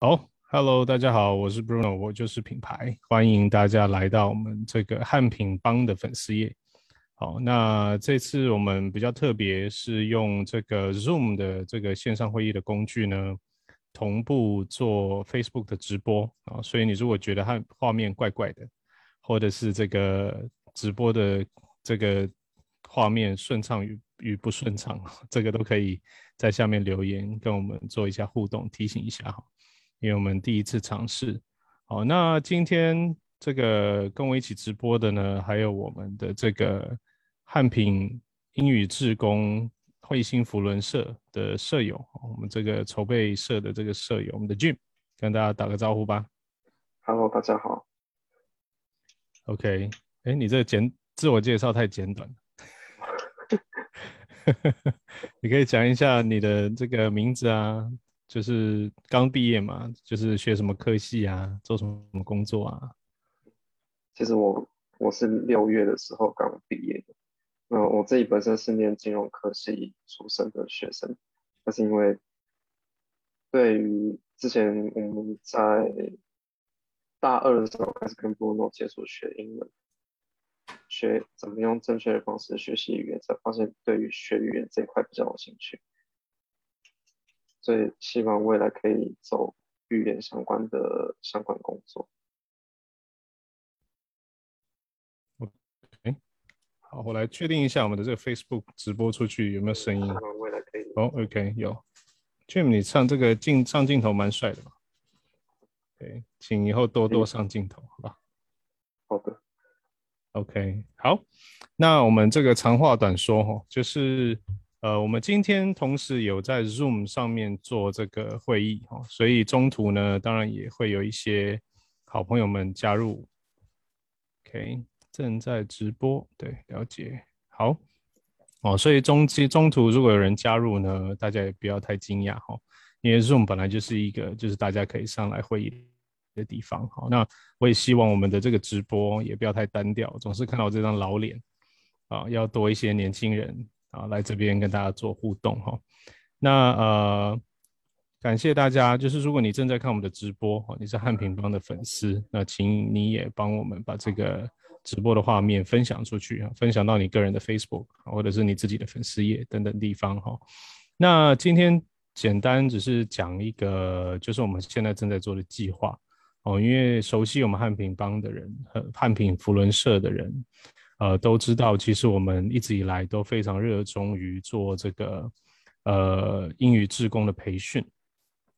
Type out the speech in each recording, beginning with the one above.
好，Hello，大家好，我是 Bruno，我就是品牌，欢迎大家来到我们这个汉品帮的粉丝页。好，那这次我们比较特别，是用这个 Zoom 的这个线上会议的工具呢，同步做 Facebook 的直播啊。所以你如果觉得它画面怪怪的，或者是这个直播的这个画面顺畅与与不顺畅，这个都可以在下面留言跟我们做一下互动，提醒一下哈。因为我们第一次尝试，好，那今天这个跟我一起直播的呢，还有我们的这个汉品英语志工彗星福伦社的舍友，我们这个筹备社的这个舍友，我们的 Jim，跟大家打个招呼吧。Hello，大家好。OK，哎，你这个简自我介绍太简短了，你可以讲一下你的这个名字啊。就是刚毕业嘛，就是学什么科系啊，做什么工作啊？其实我我是六月的时候刚毕业的。那我自己本身是念金融科系出身的学生，但是因为对于之前我们在大二的时候开始跟波诺接触学英文，学怎么用正确的方式学习语言，才发现对于学语言这一块比较有兴趣。所以希望未来可以走语言相关的相关工作。OK，好，我来确定一下我们的这个 Facebook 直播出去有没有声音。未来可以。哦，OK，有。Jim，你上这个镜上镜头蛮帅的嘛？对，请以后多多上镜头，好吧？好的。OK，好，那我们这个长话短说哈，就是。呃，我们今天同时有在 Zoom 上面做这个会议哈，所以中途呢，当然也会有一些好朋友们加入。OK，正在直播，对，了解，好，哦，所以中期中途如果有人加入呢，大家也不要太惊讶哈，因为 Zoom 本来就是一个就是大家可以上来会议的地方。好，那我也希望我们的这个直播也不要太单调，总是看到这张老脸啊，要多一些年轻人。啊，来这边跟大家做互动哈。那呃，感谢大家。就是如果你正在看我们的直播，你是汉平帮的粉丝，那请你也帮我们把这个直播的画面分享出去啊，分享到你个人的 Facebook 或者是你自己的粉丝页等等地方哈。那今天简单只是讲一个，就是我们现在正在做的计划哦。因为熟悉我们汉平帮的人和汉平福伦社的人。呃，都知道，其实我们一直以来都非常热衷于做这个呃英语志工的培训。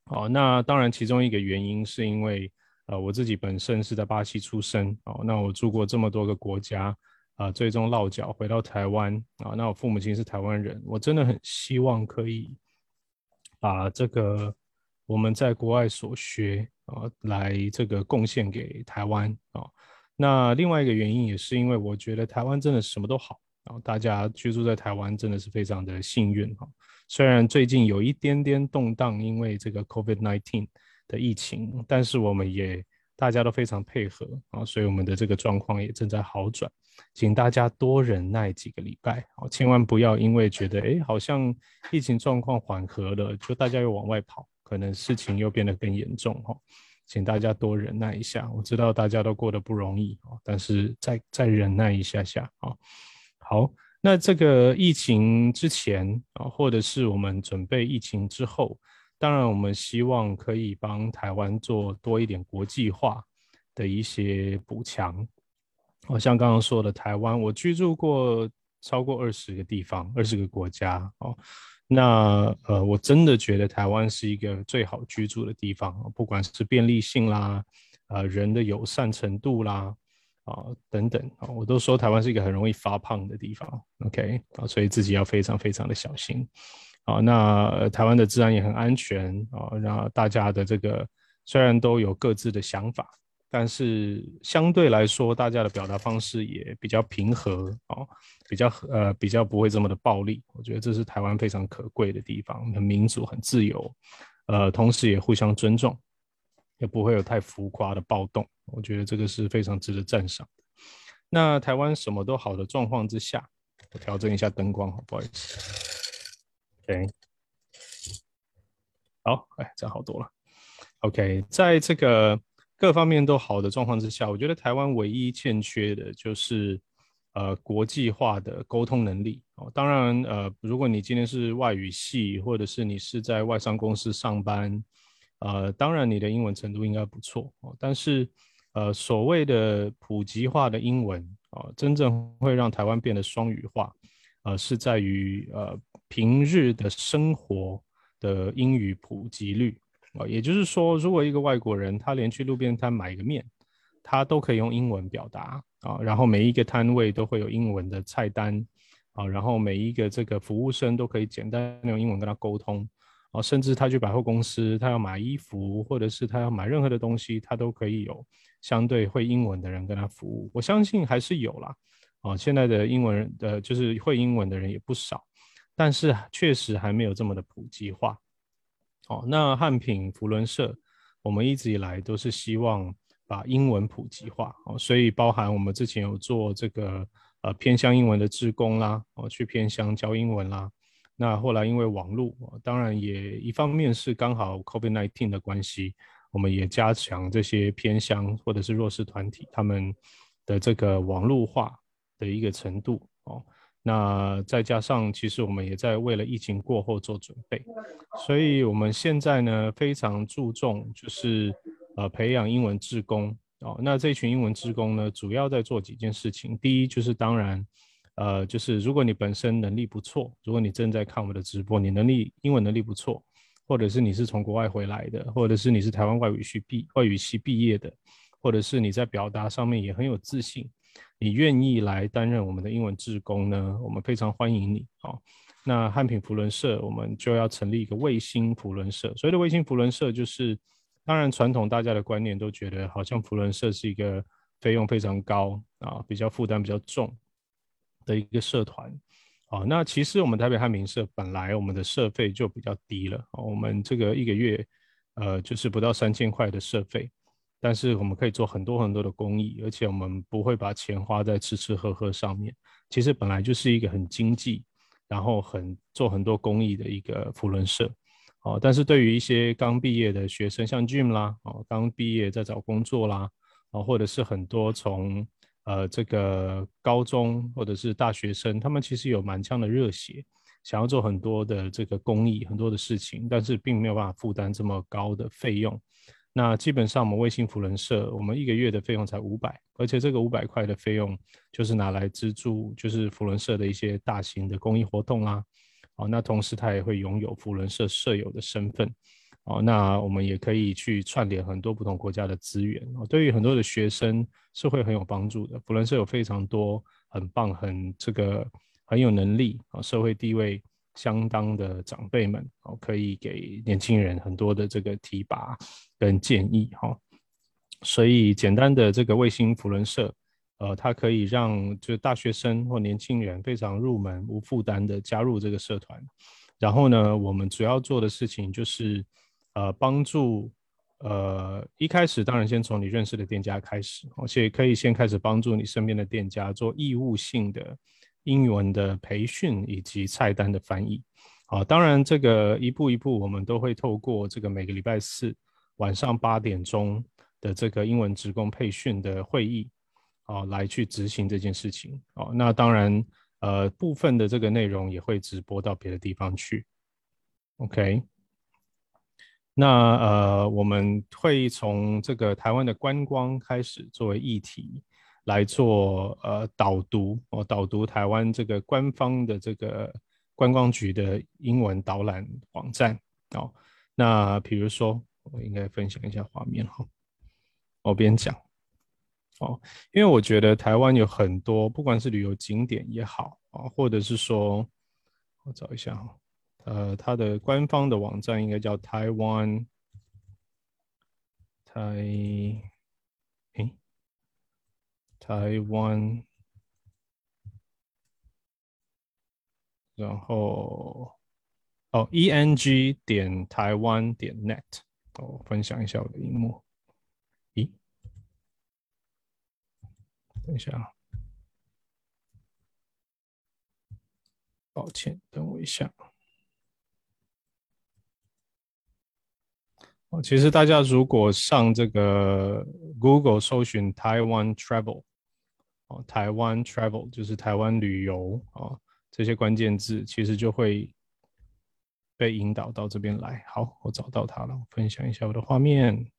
好，那当然其中一个原因是因为呃我自己本身是在巴西出生，哦，那我住过这么多个国家，啊，最终落脚回到台湾，啊，那我父母亲是台湾人，我真的很希望可以把这个我们在国外所学啊，来这个贡献给台湾啊。那另外一个原因也是因为我觉得台湾真的什么都好，然后大家居住在台湾真的是非常的幸运哈。虽然最近有一点点动荡，因为这个 COVID-19 的疫情，但是我们也大家都非常配合啊，所以我们的这个状况也正在好转。请大家多忍耐几个礼拜啊，千万不要因为觉得哎好像疫情状况缓和了，就大家又往外跑，可能事情又变得更严重哈。请大家多忍耐一下，我知道大家都过得不容易啊，但是再再忍耐一下下啊。好，那这个疫情之前啊，或者是我们准备疫情之后，当然我们希望可以帮台湾做多一点国际化的一些补强。好像刚刚说的台湾，我居住过超过二十个地方，二十个国家哦。那呃，我真的觉得台湾是一个最好居住的地方不管是便利性啦，呃，人的友善程度啦，啊等等啊，我都说台湾是一个很容易发胖的地方，OK 啊，所以自己要非常非常的小心啊。那台湾的治安也很安全啊，那大家的这个虽然都有各自的想法。但是相对来说，大家的表达方式也比较平和哦，比较呃比较不会这么的暴力。我觉得这是台湾非常可贵的地方，很民主、很自由，呃，同时也互相尊重，也不会有太浮夸的暴动。我觉得这个是非常值得赞赏的。那台湾什么都好的状况之下，我调整一下灯光，好不好意思？OK，好，哎，这样好多了。OK，在这个各方面都好的状况之下，我觉得台湾唯一欠缺的就是呃国际化的沟通能力哦。当然，呃，如果你今天是外语系，或者是你是在外商公司上班，呃，当然你的英文程度应该不错哦。但是，呃，所谓的普及化的英文啊，真正会让台湾变得双语化，呃，是在于呃平日的生活的英语普及率。啊，也就是说，如果一个外国人他连去路边摊买一个面，他都可以用英文表达啊，然后每一个摊位都会有英文的菜单啊，然后每一个这个服务生都可以简单用英文跟他沟通啊，甚至他去百货公司，他要买衣服或者是他要买任何的东西，他都可以有相对会英文的人跟他服务。我相信还是有啦，啊，现在的英文人的就是会英文的人也不少，但是确实还没有这么的普及化。哦，那汉品福伦社，我们一直以来都是希望把英文普及化哦，所以包含我们之前有做这个呃偏向英文的志工啦，哦去偏向教英文啦。那后来因为网络，当然也一方面是刚好 COVID-19 的关系，我们也加强这些偏乡或者是弱势团体他们的这个网络化的一个程度哦。那再加上，其实我们也在为了疫情过后做准备，所以我们现在呢非常注重就是呃培养英文志工哦。那这群英文志工呢，主要在做几件事情。第一就是当然，呃，就是如果你本身能力不错，如果你正在看我们的直播，你能力英文能力不错，或者是你是从国外回来的，或者是你是台湾外语系毕外语系毕业的，或者是你在表达上面也很有自信。你愿意来担任我们的英文志工呢？我们非常欢迎你。好，那汉品福伦社我们就要成立一个卫星福伦社。所谓的卫星福伦社，就是当然传统大家的观念都觉得好像福伦社是一个费用非常高啊，比较负担比较重的一个社团。好，那其实我们台北汉民社本来我们的社费就比较低了，我们这个一个月呃就是不到三千块的社费。但是我们可以做很多很多的公益，而且我们不会把钱花在吃吃喝喝上面。其实本来就是一个很经济，然后很做很多公益的一个福伦社。哦，但是对于一些刚毕业的学生，像 Jim 啦，哦，刚毕业在找工作啦，哦，或者是很多从呃这个高中或者是大学生，他们其实有满腔的热血，想要做很多的这个公益，很多的事情，但是并没有办法负担这么高的费用。那基本上我们卫星福人社，我们一个月的费用才五百，而且这个五百块的费用就是拿来资助，就是福人社的一些大型的公益活动啦。哦，那同时他也会拥有福伦社社友的身份。哦，那我们也可以去串联很多不同国家的资源。哦，对于很多的学生是会很有帮助的。福伦社有非常多很棒、很这个很有能力啊，社会地位。相当的长辈们哦，可以给年轻人很多的这个提拔跟建议哈。所以简单的这个卫星福伦社，呃，它可以让就是大学生或年轻人非常入门无负担的加入这个社团。然后呢，我们主要做的事情就是呃帮助呃一开始当然先从你认识的店家开始，而且可以先开始帮助你身边的店家做义务性的。英文的培训以及菜单的翻译，啊，当然这个一步一步，我们都会透过这个每个礼拜四晚上八点钟的这个英文职工培训的会议，啊，来去执行这件事情，哦，那当然，呃，部分的这个内容也会直播到别的地方去，OK，那呃，我们会从这个台湾的观光开始作为议题。来做呃导读哦，导读台湾这个官方的这个观光局的英文导览网站哦。那比如说，我应该分享一下画面哈，我边讲哦，因为我觉得台湾有很多，不管是旅游景点也好啊，或者是说，我找一下哈，呃，它的官方的网站应该叫台湾台。台湾，然后哦，e n g 点台湾点 net，我分享一下我的荧幕。等一下啊，抱歉，等我一下。哦，其实大家如果上这个 Google 搜寻台湾 Travel，哦，台湾 Travel 就是台湾旅游啊，这些关键字其实就会被引导到这边来。好，我找到它了，我分享一下我的画面。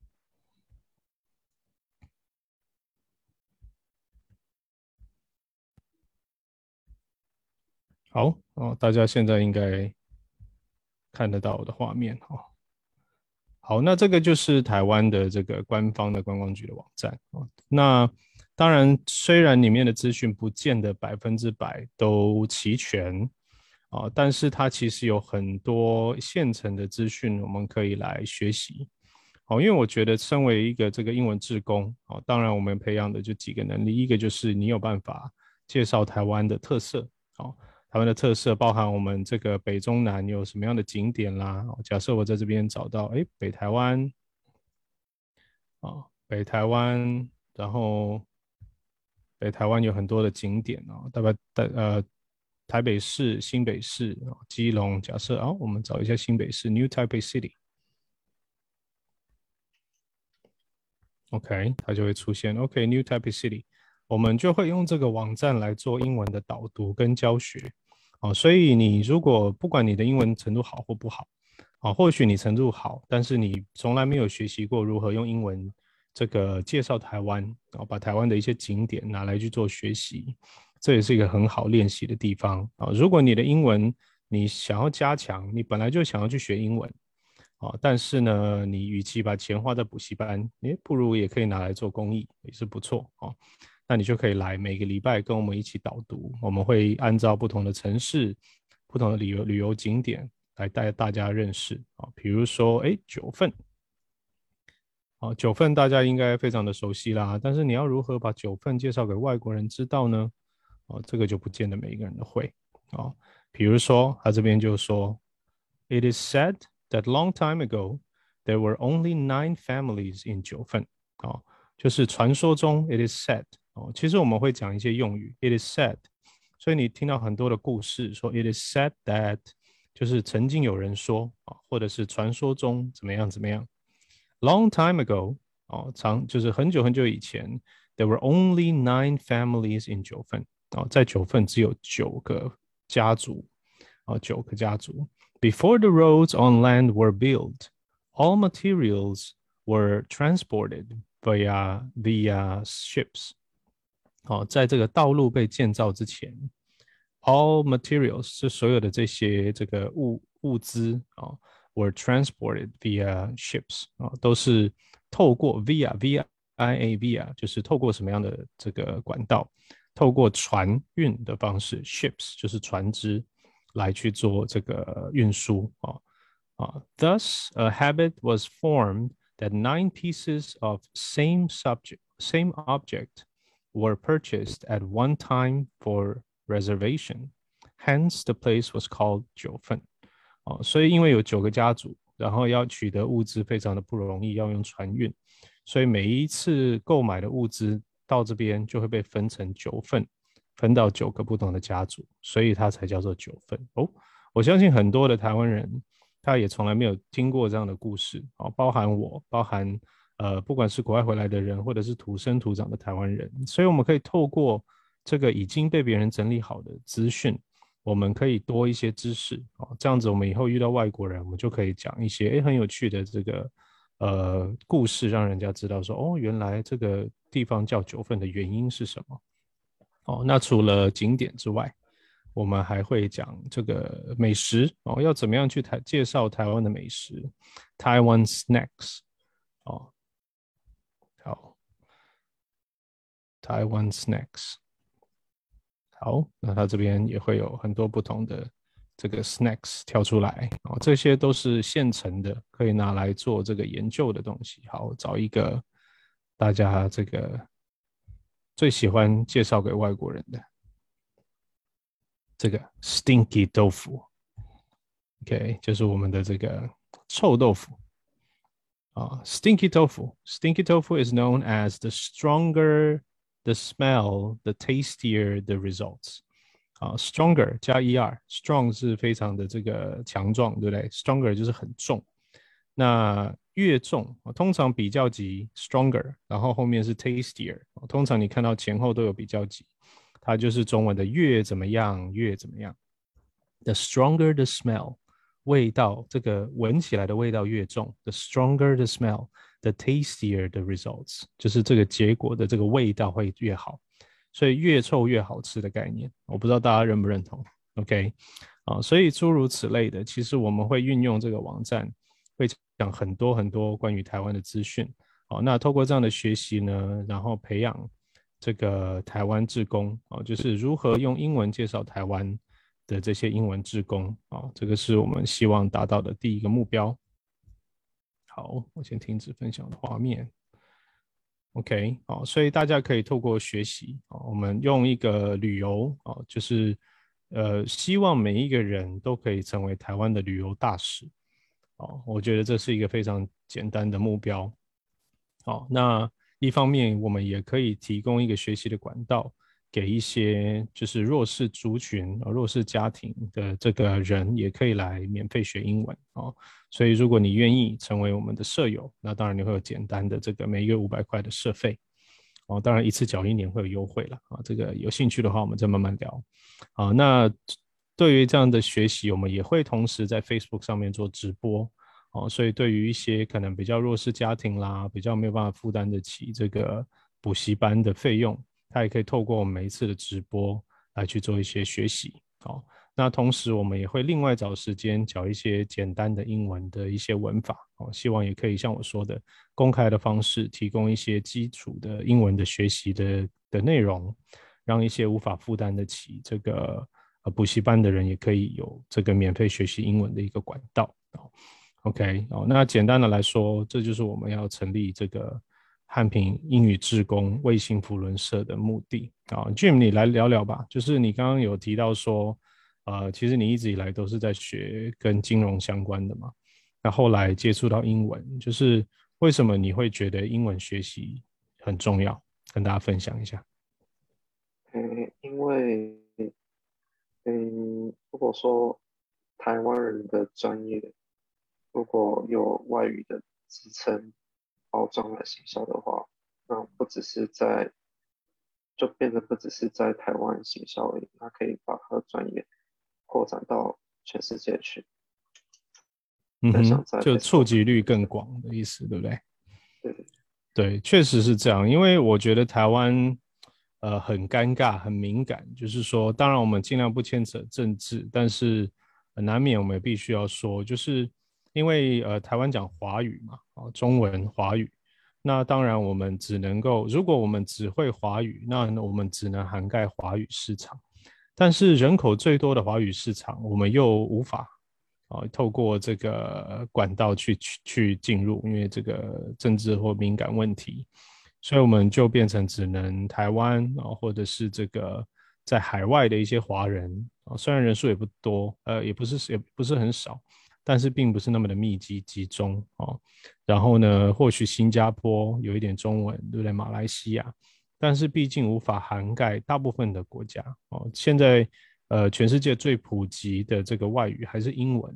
好哦，大家现在应该看得到我的画面哈。好，那这个就是台湾的这个官方的观光局的网站啊。那当然，虽然里面的资讯不见得百分之百都齐全啊，但是它其实有很多现成的资讯，我们可以来学习。哦，因为我觉得身为一个这个英文志工啊，当然我们培养的就几个能力，一个就是你有办法介绍台湾的特色啊。台湾的特色包含我们这个北中南有什么样的景点啦？假设我在这边找到，哎，北台湾，啊，北台湾，然后北台湾有很多的景点啊，大概在呃台北市、新北市、基隆。假设啊，我们找一下新北市 New Taipei City，OK，它就会出现 OK New Taipei City，我们就会用这个网站来做英文的导读跟教学。哦，所以你如果不管你的英文程度好或不好，啊，或许你程度好，但是你从来没有学习过如何用英文这个介绍台湾，然后把台湾的一些景点拿来去做学习，这也是一个很好练习的地方啊。如果你的英文你想要加强，你本来就想要去学英文，啊，但是呢，你与其把钱花在补习班，诶，不如也可以拿来做公益，也是不错啊。那你就可以来每个礼拜跟我们一起导读，我们会按照不同的城市、不同的旅游旅游景点来带大家认识啊。比如说，哎，九份，啊，九份大家应该非常的熟悉啦。但是你要如何把九份介绍给外国人知道呢？哦，这个就不见得每一个人都会啊。比如说，他这边就说，It is said that long time ago there were only nine families in 九份啊，就是传说中，It is said。哦，其实我们会讲一些用语，it is said，所以你听到很多的故事，说 it is said that，就是曾经有人说啊，或者是传说中怎么样怎么样。Long time ago，哦，长就是很久很久以前，there were only nine families in 九份，哦，在九份只有九个家族，哦，九个家族。Before the roads on land were built, all materials were transported via via ships. 好，在这个道路被建造之前，all materials 是所有的这些这个物物资啊，were transported via ships 啊，都是透过 via via i a via，就是透过什么样的这个管道，透过船运的方式，ships 就是船只来去做这个运输啊啊。Thus, a habit was formed that nine pieces of same subject, same object were purchased at one time for reservation. Hence, the place was called 九份。哦，所以因为有九个家族，然后要取得物资非常的不容易，要用船运，所以每一次购买的物资到这边就会被分成九份，分到九个不同的家族，所以它才叫做九份。哦，我相信很多的台湾人，他也从来没有听过这样的故事。哦，包含我，包含。呃，不管是国外回来的人，或者是土生土长的台湾人，所以我们可以透过这个已经被别人整理好的资讯，我们可以多一些知识啊，这样子我们以后遇到外国人，我们就可以讲一些诶很有趣的这个呃故事，让人家知道说哦，原来这个地方叫九份的原因是什么。哦，那除了景点之外，我们还会讲这个美食哦，要怎么样去台介绍台湾的美食，Taiwan snacks 哦。Taiwan snacks，好，那它这边也会有很多不同的这个 snacks 跳出来哦，这些都是现成的，可以拿来做这个研究的东西。好，找一个大家这个最喜欢介绍给外国人的这个 stinky 豆腐，OK，就是我们的这个臭豆腐啊，stinky tofu。Stinky tofu is known as the stronger the smell, the tastier the results。啊，stronger 加 er，strong 是非常的这个强壮，对不对？stronger 就是很重。那越重，通常比较级 stronger，然后后面是 tastier，通常你看到前后都有比较级，它就是中文的越怎么样越怎么样。The stronger the smell，味道这个闻起来的味道越重，the stronger the smell The tastier the results，就是这个结果的这个味道会越好。所以越臭越好吃的概念，我不知道大家认不认同？OK，啊，所以诸如此类的，其实我们会运用这个网站，会讲很多很多关于台湾的资讯。哦，那透过这样的学习呢，然后培养这个台湾志工，哦，就是如何用英文介绍台湾的这些英文志工，啊，这个是我们希望达到的第一个目标。好，我先停止分享的画面。OK，好，所以大家可以透过学习啊，我们用一个旅游啊，就是呃，希望每一个人都可以成为台湾的旅游大使。哦，我觉得这是一个非常简单的目标。好，那一方面我们也可以提供一个学习的管道。给一些就是弱势族群啊、弱势家庭的这个人，也可以来免费学英文哦。所以如果你愿意成为我们的舍友，那当然你会有简单的这个每月五百块的社费哦。当然一次缴一年会有优惠了啊。这个有兴趣的话，我们再慢慢聊啊。那对于这样的学习，我们也会同时在 Facebook 上面做直播哦。所以对于一些可能比较弱势家庭啦，比较没有办法负担得起这个补习班的费用。他也可以透过我们每一次的直播来去做一些学习，好，那同时我们也会另外找时间讲一些简单的英文的一些文法，哦，希望也可以像我说的，公开的方式提供一些基础的英文的学习的的内容，让一些无法负担得起这个呃补习班的人也可以有这个免费学习英文的一个管道，哦，OK，哦，那简单的来说，这就是我们要成立这个。汉平英语志工卫星福伦社的目的啊，Jim，你来聊聊吧。就是你刚刚有提到说，呃，其实你一直以来都是在学跟金融相关的嘛。那后来接触到英文，就是为什么你会觉得英文学习很重要？跟大家分享一下。嗯，因为，嗯，如果说台湾人的专业如果有外语的支撑。包装来行销的话，那不只是在，就变得不只是在台湾行销而已，它可以把它的专业扩展到全世界去。嗯哼，就触及率更广的意思，对不对？对对，确实是这样。因为我觉得台湾呃很尴尬、很敏感，就是说，当然我们尽量不牵扯政治，但是难免我们也必须要说，就是。因为呃，台湾讲华语嘛，哦，中文华语，那当然我们只能够，如果我们只会华语，那我们只能涵盖华语市场。但是人口最多的华语市场，我们又无法啊透过这个管道去去去进入，因为这个政治或敏感问题，所以我们就变成只能台湾啊，或者是这个在海外的一些华人啊，虽然人数也不多，呃，也不是也不是很少。但是并不是那么的密集集中哦，然后呢，或许新加坡有一点中文，对不对？马来西亚，但是毕竟无法涵盖大部分的国家哦。现在呃，全世界最普及的这个外语还是英文，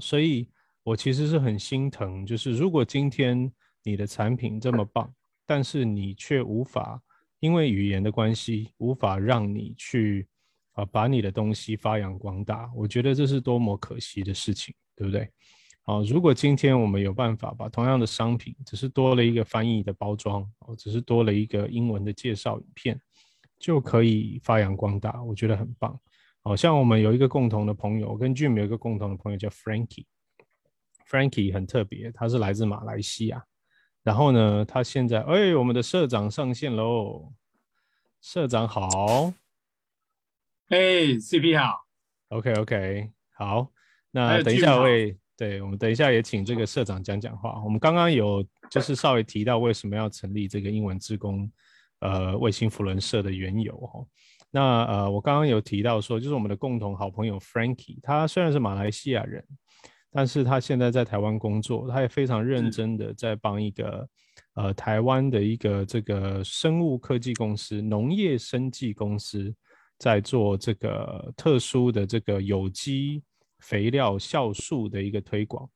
所以我其实是很心疼，就是如果今天你的产品这么棒，但是你却无法因为语言的关系，无法让你去。啊，把你的东西发扬光大，我觉得这是多么可惜的事情，对不对？好，如果今天我们有办法把同样的商品，只是多了一个翻译的包装，哦，只是多了一个英文的介绍影片，就可以发扬光大，我觉得很棒。好像我们有一个共同的朋友，跟 Jim 有一个共同的朋友叫 Frankie，Frankie 很特别，他是来自马来西亚，然后呢，他现在，哎，我们的社长上线喽，社长好。哎，CP 好，OK OK，好，那等一下会，对我们等一下也请这个社长讲讲话。我们刚刚有就是稍微提到为什么要成立这个英文职工呃卫星福伦社的缘由哈。那呃我刚刚有提到说，就是我们的共同好朋友 Frankie，他虽然是马来西亚人，但是他现在在台湾工作，他也非常认真的在帮一个呃台湾的一个这个生物科技公司、农业生技公司。在做这个特殊的这个有机肥料酵素的一个推广，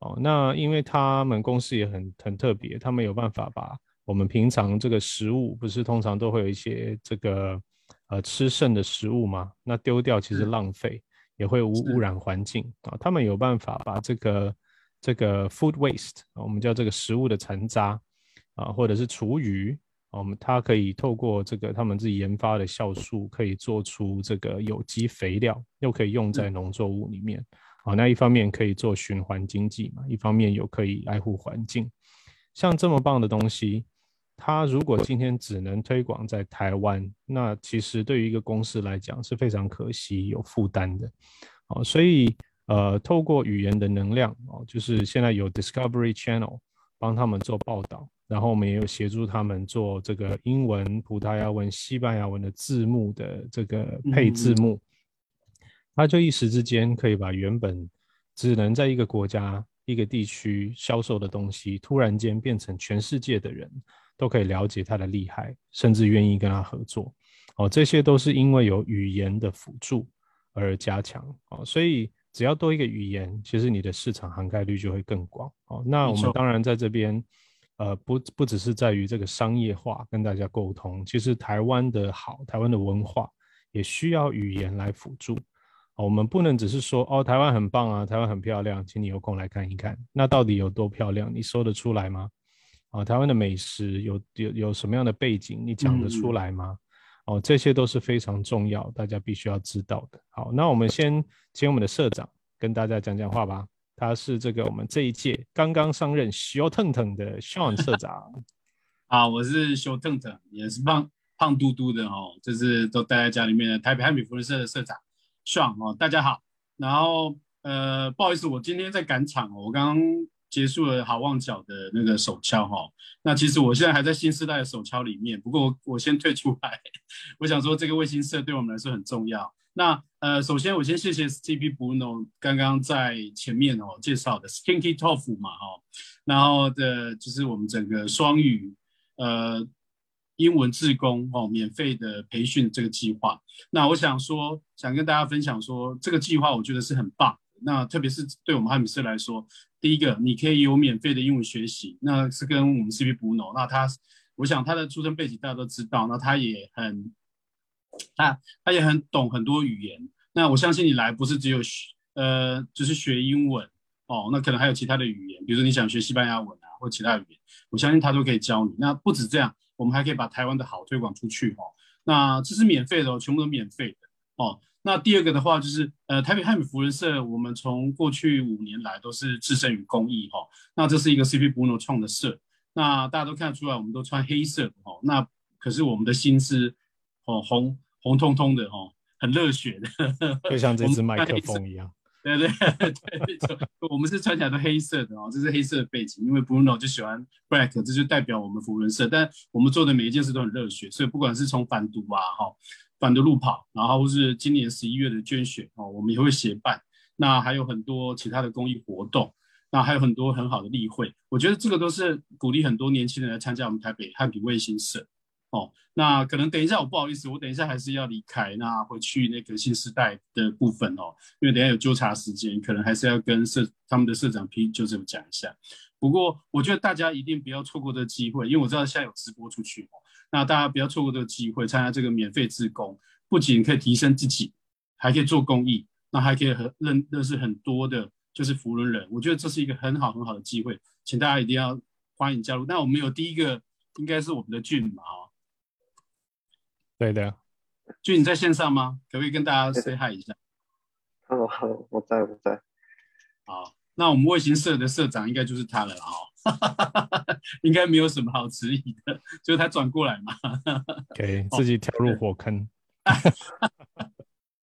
哦，那因为他们公司也很很特别，他们有办法把我们平常这个食物，不是通常都会有一些这个呃吃剩的食物嘛？那丢掉其实浪费，也会污污染环境啊。他们有办法把这个这个 food waste 啊，我们叫这个食物的残渣啊，或者是厨余，我们它可以透过这个他们自己研发的酵素，可以做出这个有机肥料，又可以用在农作物里面。好，那一方面可以做循环经济嘛，一方面又可以爱护环境。像这么棒的东西，它如果今天只能推广在台湾，那其实对于一个公司来讲是非常可惜、有负担的。哦，所以呃，透过语言的能量哦，就是现在有 Discovery Channel 帮他们做报道，然后我们也有协助他们做这个英文、葡萄牙文、西班牙文的字幕的这个配字幕。他就一时之间可以把原本只能在一个国家、一个地区销售的东西，突然间变成全世界的人都可以了解他的厉害，甚至愿意跟他合作。哦，这些都是因为有语言的辅助而加强。哦，所以只要多一个语言，其实你的市场涵盖率就会更广。哦，那我们当然在这边，呃，不不只是在于这个商业化跟大家沟通，其实台湾的好，台湾的文化也需要语言来辅助。我们不能只是说哦，台湾很棒啊，台湾很漂亮，请你有空来看一看。那到底有多漂亮？你说得出来吗？啊，台湾的美食有有有什么样的背景？你讲得出来吗？哦，这些都是非常重要，大家必须要知道的。好，那我们先请我们的社长跟大家讲讲话吧。他是这个我们这一届刚刚上任小腾腾的 Sean 社长。啊，我是小腾腾，也是胖胖嘟嘟的哦，就是都待在家里面的台北汉米福人社的社长。爽哦，大家好。然后呃，不好意思，我今天在赶场哦，我刚刚结束了好望角的那个手敲哈。那其实我现在还在新时代的手敲里面，不过我先退出来。我想说，这个卫星社对我们来说很重要。那呃，首先我先谢谢 CP Bruno 刚刚在前面哦介绍的 Skinky Tofu 嘛哈，然后的就是我们整个双语呃。英文志工哦，免费的培训这个计划。那我想说，想跟大家分享说，这个计划我觉得是很棒。那特别是对我们汉米斯来说，第一个你可以有免费的英文学习，那是跟我们 CP 补脑。那他，我想他的出生背景大家都知道，那他也很，他他也很懂很多语言。那我相信你来不是只有学，呃，就是学英文哦，那可能还有其他的语言，比如说你想学西班牙文啊，或其他语言，我相信他都可以教你。那不止这样。我们还可以把台湾的好推广出去哦。那这是免费的哦，全部都免费的哦。那第二个的话就是，呃，台北汉米福人社，我们从过去五年来都是置身于公益哈。那这是一个 CP Bruno 创的社，那大家都看得出来，我们都穿黑色哦。那可是我们的心是哦红红彤彤的哦，很热血的，就像这支麦克风一样。对对 对，我们是穿起来都黑色的哦，这是黑色的背景，因为 Bruno 就喜欢 black，这就代表我们福伦社。但我们做的每一件事都很热血，所以不管是从反毒啊，哈，反的路跑，然后是今年十一月的捐血哦，我们也会协办。那还有很多其他的公益活动，那还有很多很好的例会，我觉得这个都是鼓励很多年轻人来参加我们台北汉品卫星社。哦，那可能等一下我不好意思，我等一下还是要离开，那回去那个新时代的部分哦，因为等下有纠察时间，可能还是要跟社他们的社长 P 就这么讲一下。不过我觉得大家一定不要错过这个机会，因为我知道现在有直播出去，那大家不要错过这个机会，参加这个免费自工，不仅可以提升自己，还可以做公益，那还可以和认认识很多的，就是福伦人，我觉得这是一个很好很好的机会，请大家一定要欢迎加入。那我们有第一个应该是我们的俊嘛，哈。对的，俊你在线上吗？可不可以跟大家 say hi 一下？Hello 我在我在。好，那我们卫星社的社长应该就是他了哈，应该没有什么好质疑的，就是他转过来嘛。给自己跳入火坑。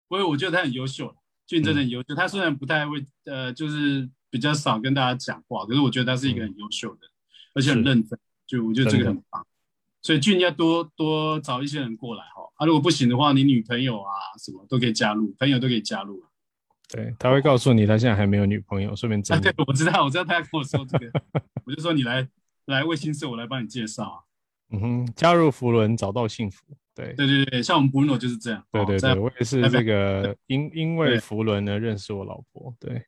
不过我觉得他很优秀，俊真的很优秀。他虽然不太会，呃，就是比较少跟大家讲话，可是我觉得他是一个很优秀的，而且很认真。就我觉得这个很棒。所以俊要多多找一些人过来哈，啊，如果不行的话，你女朋友啊什么都可以加入，朋友都可以加入对，他会告诉你他现在还没有女朋友，顺便啊，对，我知道，我知道他要跟我说这个，我就说你来来卫星社，我来帮你介绍啊。嗯哼，加入福伦找到幸福。对对对对，像我们 Bruno 就是这样。对对对，我也是这个因因为福伦呢认识我老婆。对。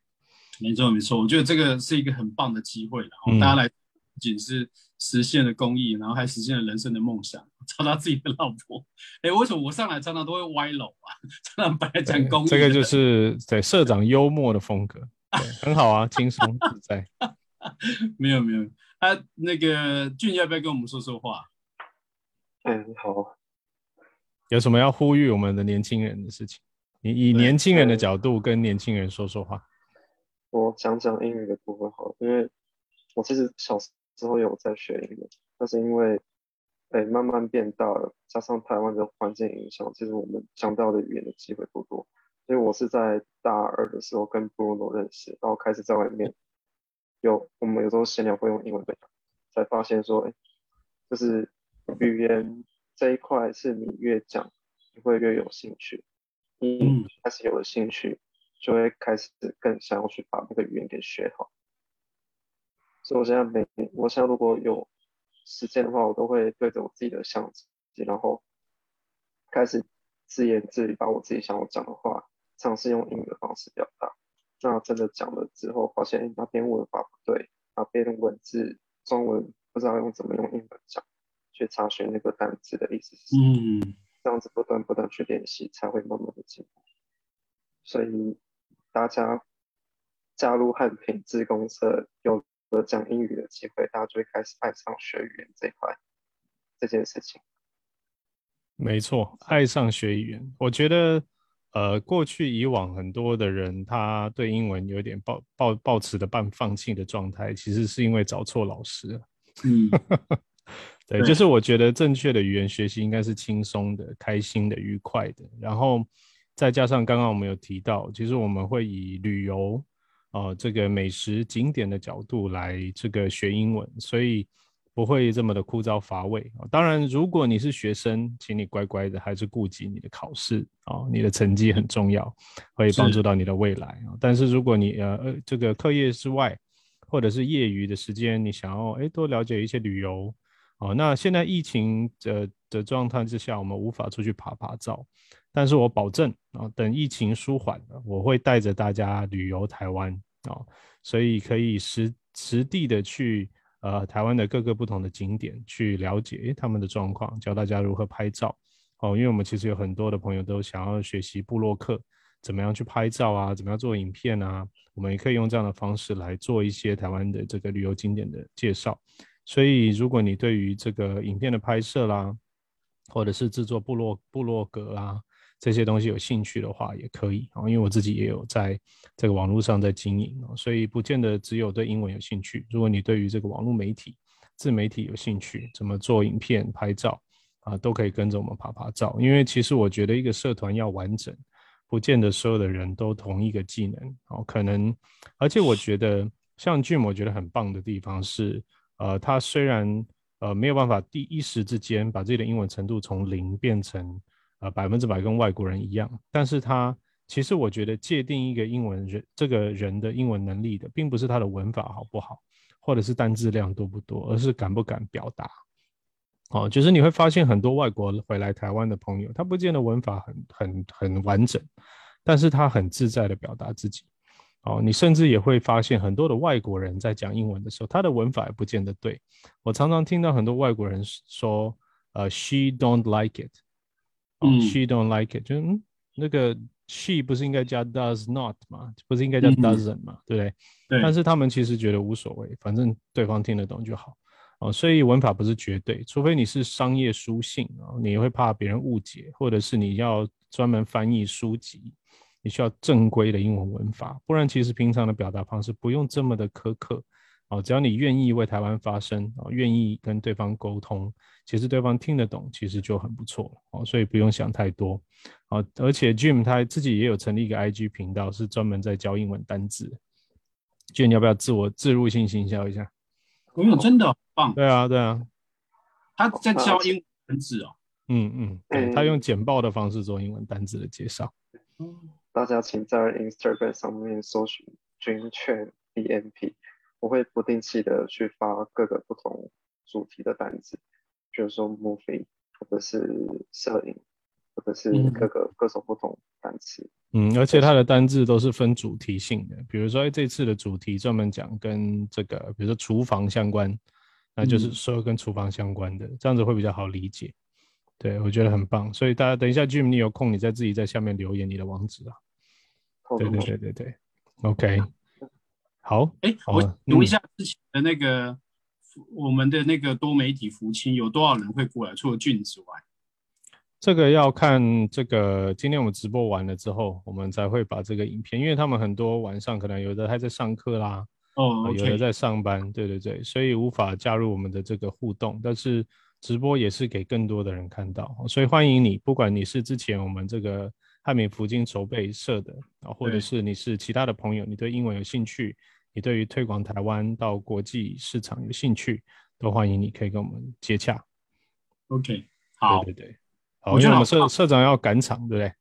没错没错，我觉得这个是一个很棒的机会，然后大家来不仅是实现了公益，然后还实现了人生的梦想，找到自己的老婆。哎，为什么我上来常常都会歪楼啊？常常本来讲公益，这个就是对社长幽默的风格，很好啊，轻松自在。没有没有，啊，那个俊要不要跟我们说说话？嗯，好。有什么要呼吁我们的年轻人的事情？你以年轻人的角度跟年轻人说说话。我讲讲英语的部分好，因为我其实小时候有在学英语，但是因为哎慢慢变大了，加上台湾的环境影响，其实我们讲到的语言的机会不多。所以我是在大二的时候跟 Bruno 认识，然后开始在外面有我们有时候闲聊会用英文讲，才发现说，哎，就是语言这一块是你越讲你会越有兴趣，你开始有了兴趣。就会开始更想要去把那个语言给学好，所以我现在每，我现在如果有时间的话，我都会对着我自己的相机，然后开始自言自语，把我自己想要讲的话，尝试用英语的方式表达。那真的讲了之后，发现那边文法不对，那边文字中文不知道用怎么用英文讲，去查询那个单词的意思是什么。嗯，这样子不断不断去练习，才会慢慢的进步。所以。大家加入汉品自公社，有了讲英语的机会，大家就会开始爱上学语言这一块这件事情。没错，爱上学语言，我觉得，呃，过去以往很多的人，他对英文有点抱抱抱持的半放弃的状态，其实是因为找错老师了。嗯，对，就是我觉得正确的语言学习应该是轻松的、开心的、愉快的，然后。再加上刚刚我们有提到，其实我们会以旅游，呃，这个美食景点的角度来这个学英文，所以不会这么的枯燥乏味啊。当然，如果你是学生，请你乖乖的，还是顾及你的考试啊，你的成绩很重要，会帮助到你的未来啊。但是如果你呃呃这个课业之外，或者是业余的时间，你想要哎多了解一些旅游。哦，那现在疫情的的状态之下，我们无法出去爬爬照，但是我保证啊，等疫情舒缓了，我会带着大家旅游台湾哦，所以可以实实地的去呃台湾的各个不同的景点去了解他们的状况，教大家如何拍照哦，因为我们其实有很多的朋友都想要学习布洛克怎么样去拍照啊，怎么样做影片啊，我们也可以用这样的方式来做一些台湾的这个旅游景点的介绍。所以，如果你对于这个影片的拍摄啦，或者是制作部落部落格啊这些东西有兴趣的话，也可以啊。因为我自己也有在这个网络上在经营，所以不见得只有对英文有兴趣。如果你对于这个网络媒体、自媒体有兴趣，怎么做影片、拍照啊，都可以跟着我们拍拍照。因为其实我觉得一个社团要完整，不见得所有的人都同一个技能哦。可能，而且我觉得像俊我觉得很棒的地方是。呃，他虽然呃没有办法第一时之间把自己的英文程度从零变成呃百分之百跟外国人一样，但是他其实我觉得界定一个英文人这个人的英文能力的，并不是他的文法好不好，或者是单字量多不多，而是敢不敢表达。哦，就是你会发现很多外国回来台湾的朋友，他不见得文法很很很完整，但是他很自在的表达自己。哦，你甚至也会发现很多的外国人在讲英文的时候，他的文法也不见得对。我常常听到很多外国人说，呃，she don't like it，哦，she don't like it，就嗯，那个 she 不是应该加 does not 吗？不是应该加 doesn't 吗？对不对？对。但是他们其实觉得无所谓，反正对方听得懂就好。哦，所以文法不是绝对，除非你是商业书信啊，你会怕别人误解，或者是你要专门翻译书籍。你需要正规的英文文法，不然其实平常的表达方式不用这么的苛刻哦。只要你愿意为台湾发声哦，愿意跟对方沟通，其实对方听得懂，其实就很不错了哦。所以不用想太多哦。而且 Jim 他自己也有成立一个 IG 频道，是专门在教英文单字。Jim 要不要自我自入性行销一下？我有真的棒。对啊，对啊。他在教英文单字哦。嗯嗯，对他用简报的方式做英文单字的介绍。大家请在 Instagram 上面搜寻“军券 BNP”，我会不定期的去发各个不同主题的单子，比如说 movie，或者是摄影，或者是各个各种不同单词。嗯，而且它的单字都是分主题性的，比如说，哎，这次的主题专门讲跟这个，比如说厨房相关，那就是说跟厨房相关的，这样子会比较好理解。对，我觉得很棒。所以大家等一下，Jim，你有空你再自己在下面留言你的网址啊。对对对对对，OK。好，哎，我读一下之前的那个我们的那个多媒体福清有多少人会过来？除了俊之外。这个要看这个，今天我们直播完了之后，我们才会把这个影片，因为他们很多晚上可能有的还在上课啦，哦，有的在上班，对对对，所以无法加入我们的这个互动。但是直播也是给更多的人看到，所以欢迎你，不管你是之前我们这个汉美福金筹备社的啊，或者是你是其他的朋友，你对英文有兴趣，你对于推广台湾到国际市场有兴趣，都欢迎你可以跟我们接洽。OK，好，对对对。我觉得我们社社长要赶场，对不对？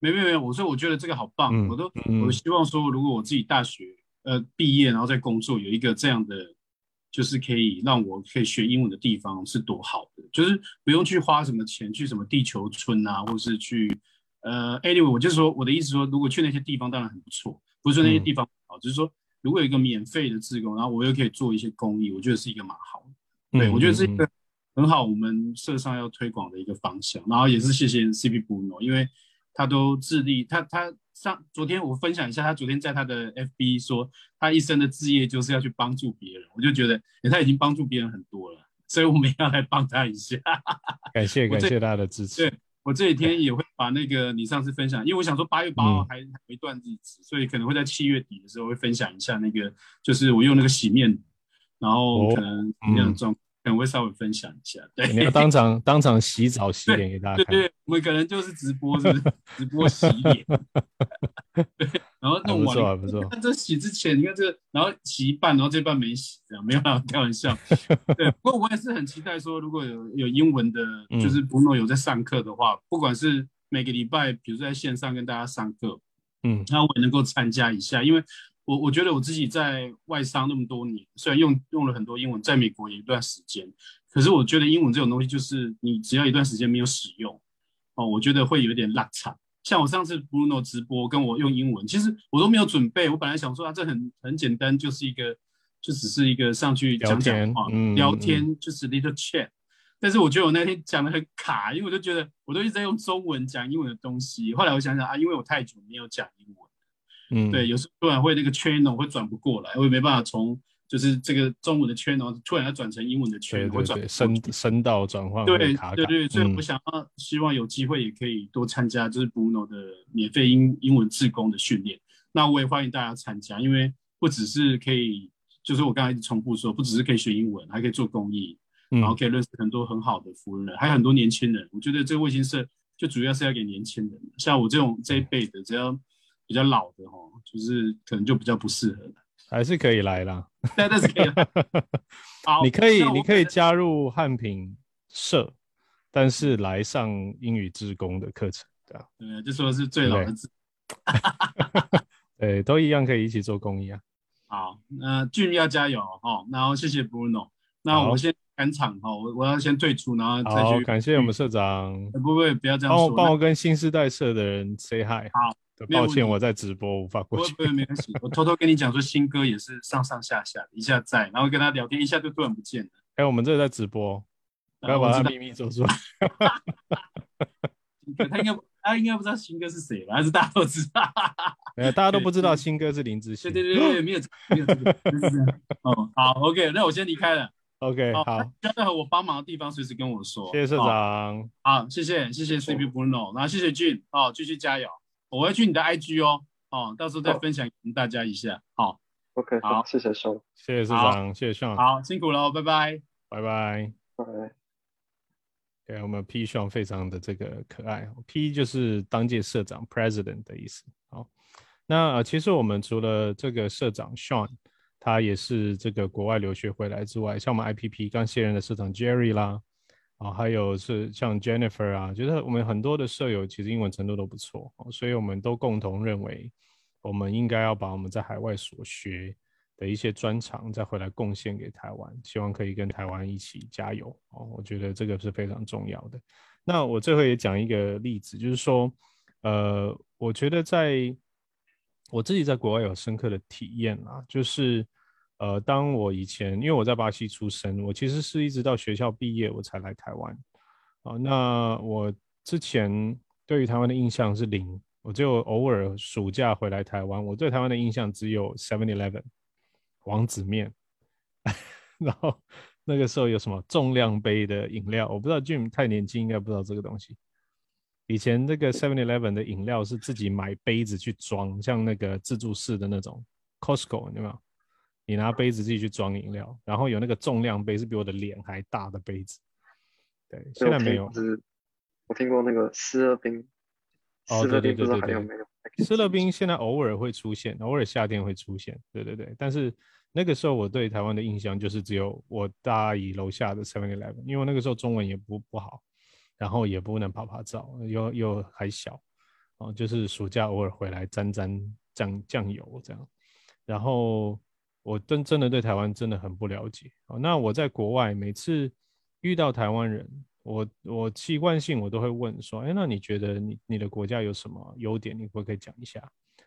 没没没，我说我觉得这个好棒，我都我希望说，如果我自己大学呃毕业，然后在工作有一个这样的，就是可以让我可以学英文的地方是多好的，就是不用去花什么钱去什么地球村啊，或是去呃，anyway，我就说我的意思说，如果去那些地方当然很不错，不是说那些地方好，就是说如果有一个免费的自工，然后我又可以做一些公益，我觉得是一个蛮好的。对，我觉得是一个。很好，我们社上要推广的一个方向，然后也是谢谢 CP Bruno，因为他都致力，他他上昨天我分享一下，他昨天在他的 FB 说，他一生的志业就是要去帮助别人，我就觉得，他已经帮助别人很多了，所以我们要来帮他一下。感谢 感谢大家的支持。对我这几天也会把那个你上次分享，因为我想说八月八号还还有一段日子，所以可能会在七月底的时候会分享一下那个，就是我用那个洗面，然后可能这样状。可能会稍微分享一下，对，你要当场当场洗澡洗脸给大家看，对对，我们可能就是直播是直播洗脸，对，然后弄完，不错不错。看这洗之前，你看这个，然后洗一半，然后这半没洗，这样没有办法开玩笑。对，不过我也是很期待说，如果有有英文的，就是不诺有在上课的话，不管是每个礼拜，比如说在线上跟大家上课，嗯，那我也能够参加一下，因为。我我觉得我自己在外商那么多年，虽然用用了很多英文，在美国也一段时间，可是我觉得英文这种东西，就是你只要一段时间没有使用，哦，我觉得会有点落差。像我上次 Bruno 直播跟我用英文，其实我都没有准备，我本来想说啊，这很很简单，就是一个就只是一个上去讲讲话，聊天就是 little chat。但是我觉得我那天讲的很卡，因为我就觉得我都一直在用中文讲英文的东西。后来我想想啊，因为我太久没有讲英文。嗯，对，有时候突然会那个 channel 会转不过来，我也没办法从就是这个中文的 channel 突然要转成英文的 channel，会转声声道转换对对对，所以我想要希望有机会也可以多参加，就是 Bruno 的免费英英文自工的训练。那我也欢迎大家参加，因为不只是可以，就是我刚才一直重复说，不只是可以学英文，还可以做公益，然后可以认识很多很好的服务人，还有很多年轻人。我觉得这个卫星社就主要是要给年轻人，像我这种这一辈的，只要。比较老的哦，就是可能就比较不适合还是可以来啦。对，但是可以。好，你可以，你可以加入汉品社，但是来上英语志工的课程，对吧？对，就说是最老的字。对，都一样可以一起做公益啊。好，那俊要加油哦。然后谢谢 Bruno。那我先赶场哈，我我要先退出，然后再去。感谢我们社长。不不，不要这样说。帮我帮我跟新时代社的人 say hi。好。抱歉，我在直播无法过去。不不，没关系。我偷偷跟你讲说，新哥也是上上下下，一下在，然后跟他聊天，一下就突然不见了。哎，我们这在直播，不要把他秘密说出来。他应该他应该不知道新哥是谁吧？还是大家都知道？哎，大家都不知道新哥是林志炫。对对对对，没有没有这个。哦，好，OK，那我先离开了。OK，好。要任何我帮忙的地方，随时跟我说。谢谢社长。好，谢谢谢谢 CP Bruno，然后谢谢俊，哦，继续加油。我会去你的 IG 哦，哦，到时候再分享给大家一下。好，OK，好，谢谢兄，谢谢社长，谢谢上，好，辛苦了，拜拜，拜拜，拜。对，我们 P 兄非常的这个可爱，P 就是当届社长 President 的意思。好，那其实我们除了这个社长 Sean，他也是这个国外留学回来之外，像我们 IPP 刚卸任的社长 Jerry 啦。啊，还有是像 Jennifer 啊，觉得我们很多的舍友其实英文程度都不错，所以我们都共同认为，我们应该要把我们在海外所学的一些专长再回来贡献给台湾，希望可以跟台湾一起加油哦。我觉得这个是非常重要的。那我最后也讲一个例子，就是说呃，我觉得在我自己在国外有深刻的体验啊，就是呃，当我以前因为我在巴西出生，我其实是一直到学校毕业我才来台湾。啊，那我之前对于台湾的印象是零，我就偶尔暑假回来台湾，我对台湾的印象只有 Seven Eleven 王子面，然后那个时候有什么重量杯的饮料，我不知道 Jim 太年轻，应该不知道这个东西。以前那个 Seven Eleven 的饮料是自己买杯子去装，像那个自助式的那种 Costco 有没有？你拿杯子自己去装饮料，然后有那个重量杯是比我的脸还大的杯子。对，现在没有。是，我听过那个斯乐冰。哦，对对对对对。斯乐冰现在偶尔会出现，偶尔夏天会出现。对对对，但是那个时候我对台湾的印象就是只有我大阿姨楼下的 Seven Eleven，因为那个时候中文也不不好，然后也不能拍拍照，又又还小，哦，就是暑假偶尔回来沾沾酱酱油这样。然后我真真的对台湾真的很不了解。哦，那我在国外每次。遇到台湾人，我我习惯性我都会问说，哎，那你觉得你你的国家有什么优点？你可不可以讲一下？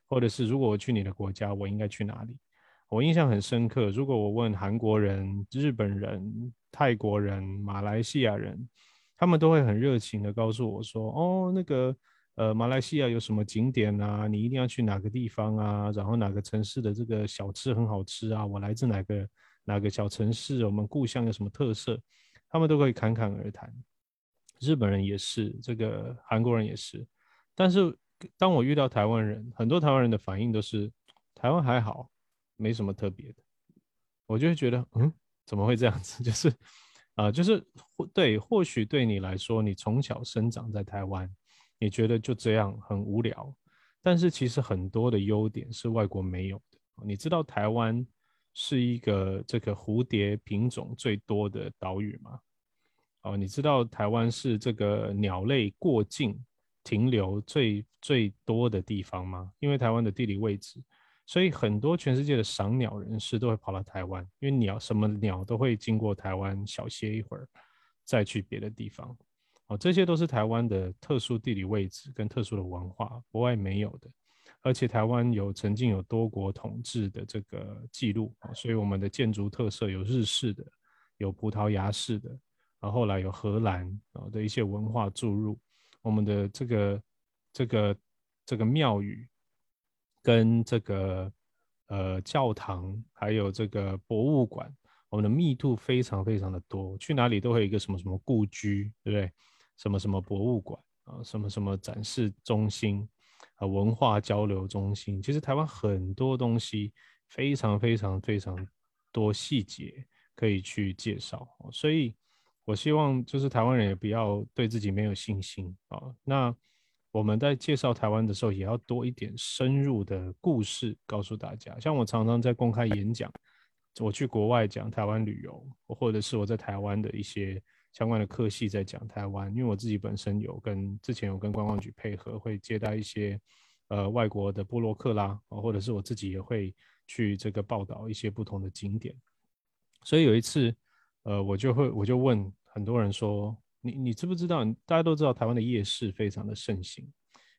或者是如果我去你的国家，我应该去哪里？我印象很深刻，如果我问韩国人、日本人、泰国人、马来西亚人，他们都会很热情的告诉我说，哦，那个呃马来西亚有什么景点啊？你一定要去哪个地方啊？然后哪个城市的这个小吃很好吃啊？我来自哪个哪个小城市？我们故乡有什么特色？他们都可以侃侃而谈，日本人也是，这个韩国人也是。但是当我遇到台湾人，很多台湾人的反应都是台湾还好，没什么特别的。我就会觉得，嗯，怎么会这样子？就是，啊，就是对，或许对你来说，你从小生长在台湾，你觉得就这样很无聊。但是其实很多的优点是外国没有的。你知道台湾？是一个这个蝴蝶品种最多的岛屿吗？哦，你知道台湾是这个鸟类过境停留最最多的地方吗？因为台湾的地理位置，所以很多全世界的赏鸟人士都会跑到台湾，因为鸟什么鸟都会经过台湾小歇一会儿，再去别的地方。哦，这些都是台湾的特殊地理位置跟特殊的文化，国外没有的。而且台湾有曾经有多国统治的这个记录，所以我们的建筑特色有日式的，有葡萄牙式的，然后后来有荷兰啊的一些文化注入，我们的这个这个这个庙宇跟这个呃教堂，还有这个博物馆，我们的密度非常非常的多，去哪里都会有一个什么什么故居，对不对？什么什么博物馆啊，什么什么展示中心。啊，文化交流中心，其实台湾很多东西非常非常非常多细节可以去介绍，所以我希望就是台湾人也不要对自己没有信心啊。那我们在介绍台湾的时候，也要多一点深入的故事告诉大家。像我常常在公开演讲，我去国外讲台湾旅游，或者是我在台湾的一些。相关的科系在讲台湾，因为我自己本身有跟之前有跟观光局配合，会接待一些呃外国的布洛克啦，或者是我自己也会去这个报道一些不同的景点。所以有一次，呃，我就会我就问很多人说，你你知不知道？大家都知道台湾的夜市非常的盛行，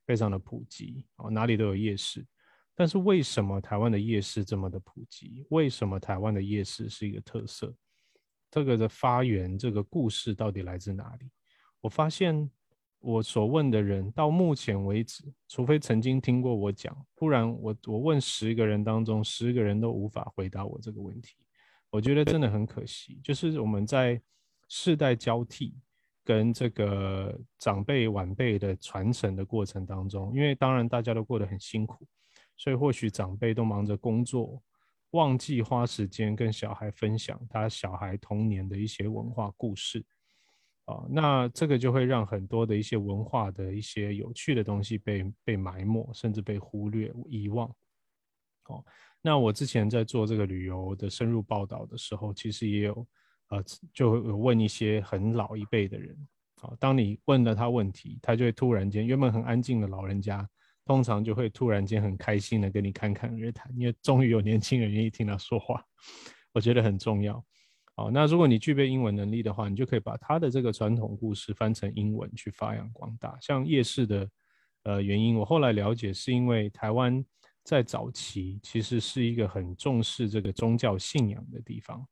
非常的普及哦，哪里都有夜市。但是为什么台湾的夜市这么的普及？为什么台湾的夜市是一个特色？这个的发源，这个故事到底来自哪里？我发现我所问的人到目前为止，除非曾经听过我讲，不然我我问十个人当中，十个人都无法回答我这个问题。我觉得真的很可惜，就是我们在世代交替跟这个长辈晚辈的传承的过程当中，因为当然大家都过得很辛苦，所以或许长辈都忙着工作。忘记花时间跟小孩分享他小孩童年的一些文化故事，啊，那这个就会让很多的一些文化的一些有趣的东西被被埋没，甚至被忽略遗忘。哦，那我之前在做这个旅游的深入报道的时候，其实也有呃，就有问一些很老一辈的人，啊，当你问了他问题，他就会突然间原本很安静的老人家。通常就会突然间很开心的跟你侃侃而谈，因为终于有年轻人愿意听他说话，我觉得很重要。好，那如果你具备英文能力的话，你就可以把他的这个传统故事翻成英文去发扬光大。像夜市的呃原因，我后来了解是因为台湾在早期其实是一个很重视这个宗教信仰的地方，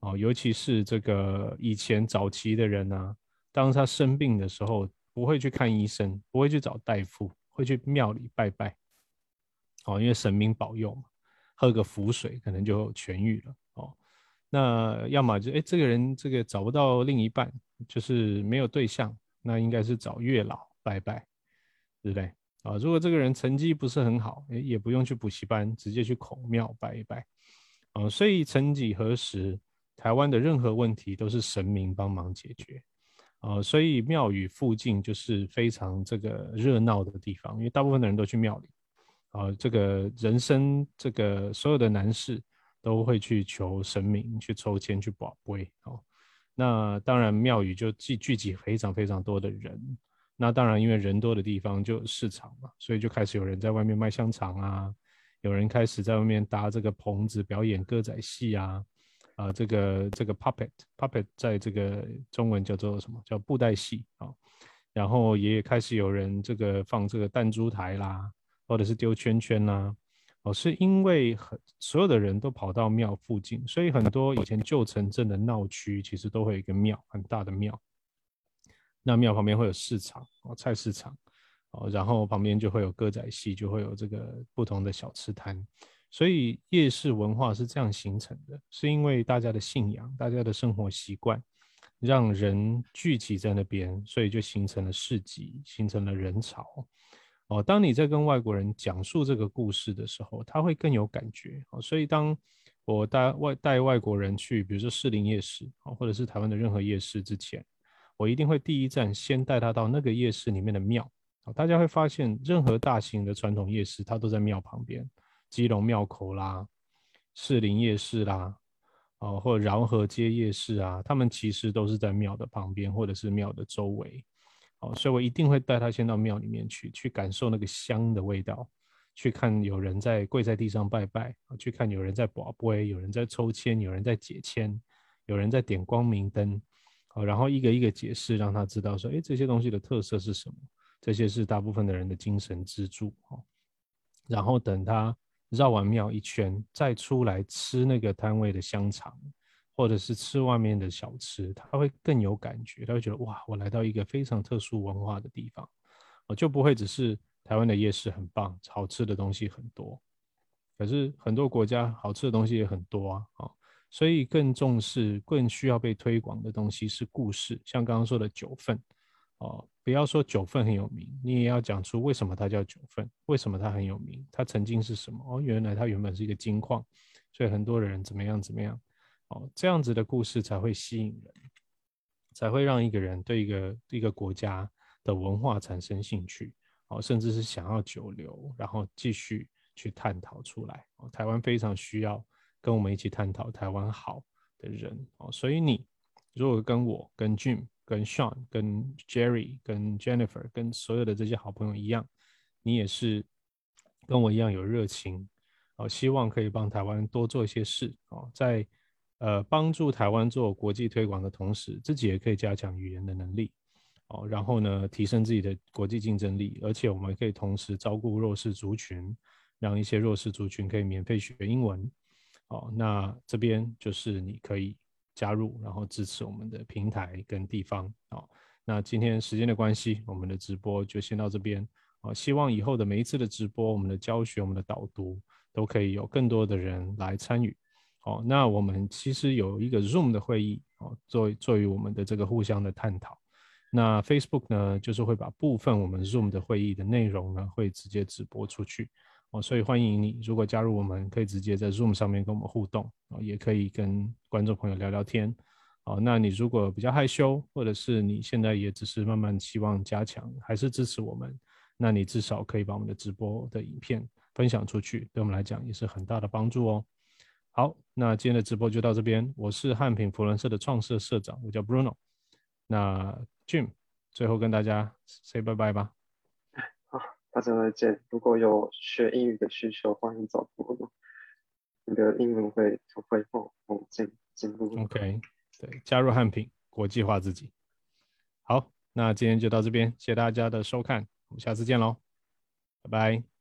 哦，尤其是这个以前早期的人呢，当他生病的时候，不会去看医生，不会去找大夫，会去庙里拜拜，哦，因为神明保佑嘛，喝个符水可能就痊愈了，哦，那要么就哎这个人这个找不到另一半，就是没有对象，那应该是找月老拜拜，对不对？啊，如果这个人成绩不是很好，哎，也不用去补习班，直接去孔庙拜一拜，啊，所以曾几何时，台湾的任何问题都是神明帮忙解决，啊，所以庙宇附近就是非常这个热闹的地方，因为大部分的人都去庙里，啊，这个人生这个所有的男士都会去求神明，去抽签去保杯，哦，那当然庙宇就聚聚集非常非常多的人。那当然，因为人多的地方就有市场嘛，所以就开始有人在外面卖香肠啊，有人开始在外面搭这个棚子表演歌仔戏啊，啊，这个这个 puppet puppet 在这个中文叫做什么叫布袋戏啊，然后也开始有人这个放这个弹珠台啦，或者是丢圈圈啦，哦，是因为很所有的人都跑到庙附近，所以很多以前旧城镇的闹区其实都会有一个庙，很大的庙。那庙旁边会有市场哦，菜市场哦，然后旁边就会有歌仔戏，就会有这个不同的小吃摊，所以夜市文化是这样形成的，是因为大家的信仰、大家的生活习惯，让人聚集在那边，所以就形成了市集，形成了人潮哦。当你在跟外国人讲述这个故事的时候，他会更有感觉哦。所以当我带外带外国人去，比如说士林夜市啊，或者是台湾的任何夜市之前。我一定会第一站先带他到那个夜市里面的庙哦，大家会发现，任何大型的传统夜市，它都在庙旁边，基隆庙口啦，士林夜市啦，哦，或者饶河街夜市啊，他们其实都是在庙的旁边或者是庙的周围，哦，所以我一定会带他先到庙里面去，去感受那个香的味道，去看有人在跪在地上拜拜，去看有人在卜杯，有人在抽签，有人在解签，有人在点光明灯。好，然后一个一个解释，让他知道说，哎，这些东西的特色是什么？这些是大部分的人的精神支柱。哦，然后等他绕完庙一圈，再出来吃那个摊位的香肠，或者是吃外面的小吃，他会更有感觉。他会觉得，哇，我来到一个非常特殊文化的地方，哦，就不会只是台湾的夜市很棒，好吃的东西很多。可是很多国家好吃的东西也很多啊，哦。所以更重视、更需要被推广的东西是故事，像刚刚说的九份，哦，不要说九份很有名，你也要讲出为什么它叫九份，为什么它很有名，它曾经是什么？哦，原来它原本是一个金矿，所以很多人怎么样怎么样，哦，这样子的故事才会吸引人，才会让一个人对一个一个国家的文化产生兴趣，哦，甚至是想要久留，然后继续去探讨出来。哦，台湾非常需要。跟我们一起探讨台湾好的人哦，所以你如果跟我、跟 Jim、跟 Sean、跟 Jerry、跟 Jennifer、跟所有的这些好朋友一样，你也是跟我一样有热情哦，希望可以帮台湾多做一些事哦，在呃帮助台湾做国际推广的同时，自己也可以加强语言的能力哦，然后呢提升自己的国际竞争力，而且我们可以同时照顾弱势族群，让一些弱势族群可以免费学英文。哦，那这边就是你可以加入，然后支持我们的平台跟地方。哦，那今天时间的关系，我们的直播就先到这边。哦，希望以后的每一次的直播，我们的教学、我们的导读，都可以有更多的人来参与。哦，那我们其实有一个 Zoom 的会议，哦，作为作为我们的这个互相的探讨。那 Facebook 呢，就是会把部分我们 Zoom 的会议的内容呢，会直接直播出去。哦，所以欢迎你，如果加入我们，可以直接在 Zoom 上面跟我们互动，哦，也可以跟观众朋友聊聊天，哦，那你如果比较害羞，或者是你现在也只是慢慢希望加强，还是支持我们，那你至少可以把我们的直播的影片分享出去，对我们来讲也是很大的帮助哦。好，那今天的直播就到这边，我是汉品福伦社的创社社长，我叫 Bruno，那 Jim 最后跟大家 say 拜拜吧。大家再见！如果有学英语的需求，欢迎找我。你的英文会会后猛进进步。OK，对，加入汉品，国际化自己。好，那今天就到这边，谢谢大家的收看，我们下次见喽，拜拜。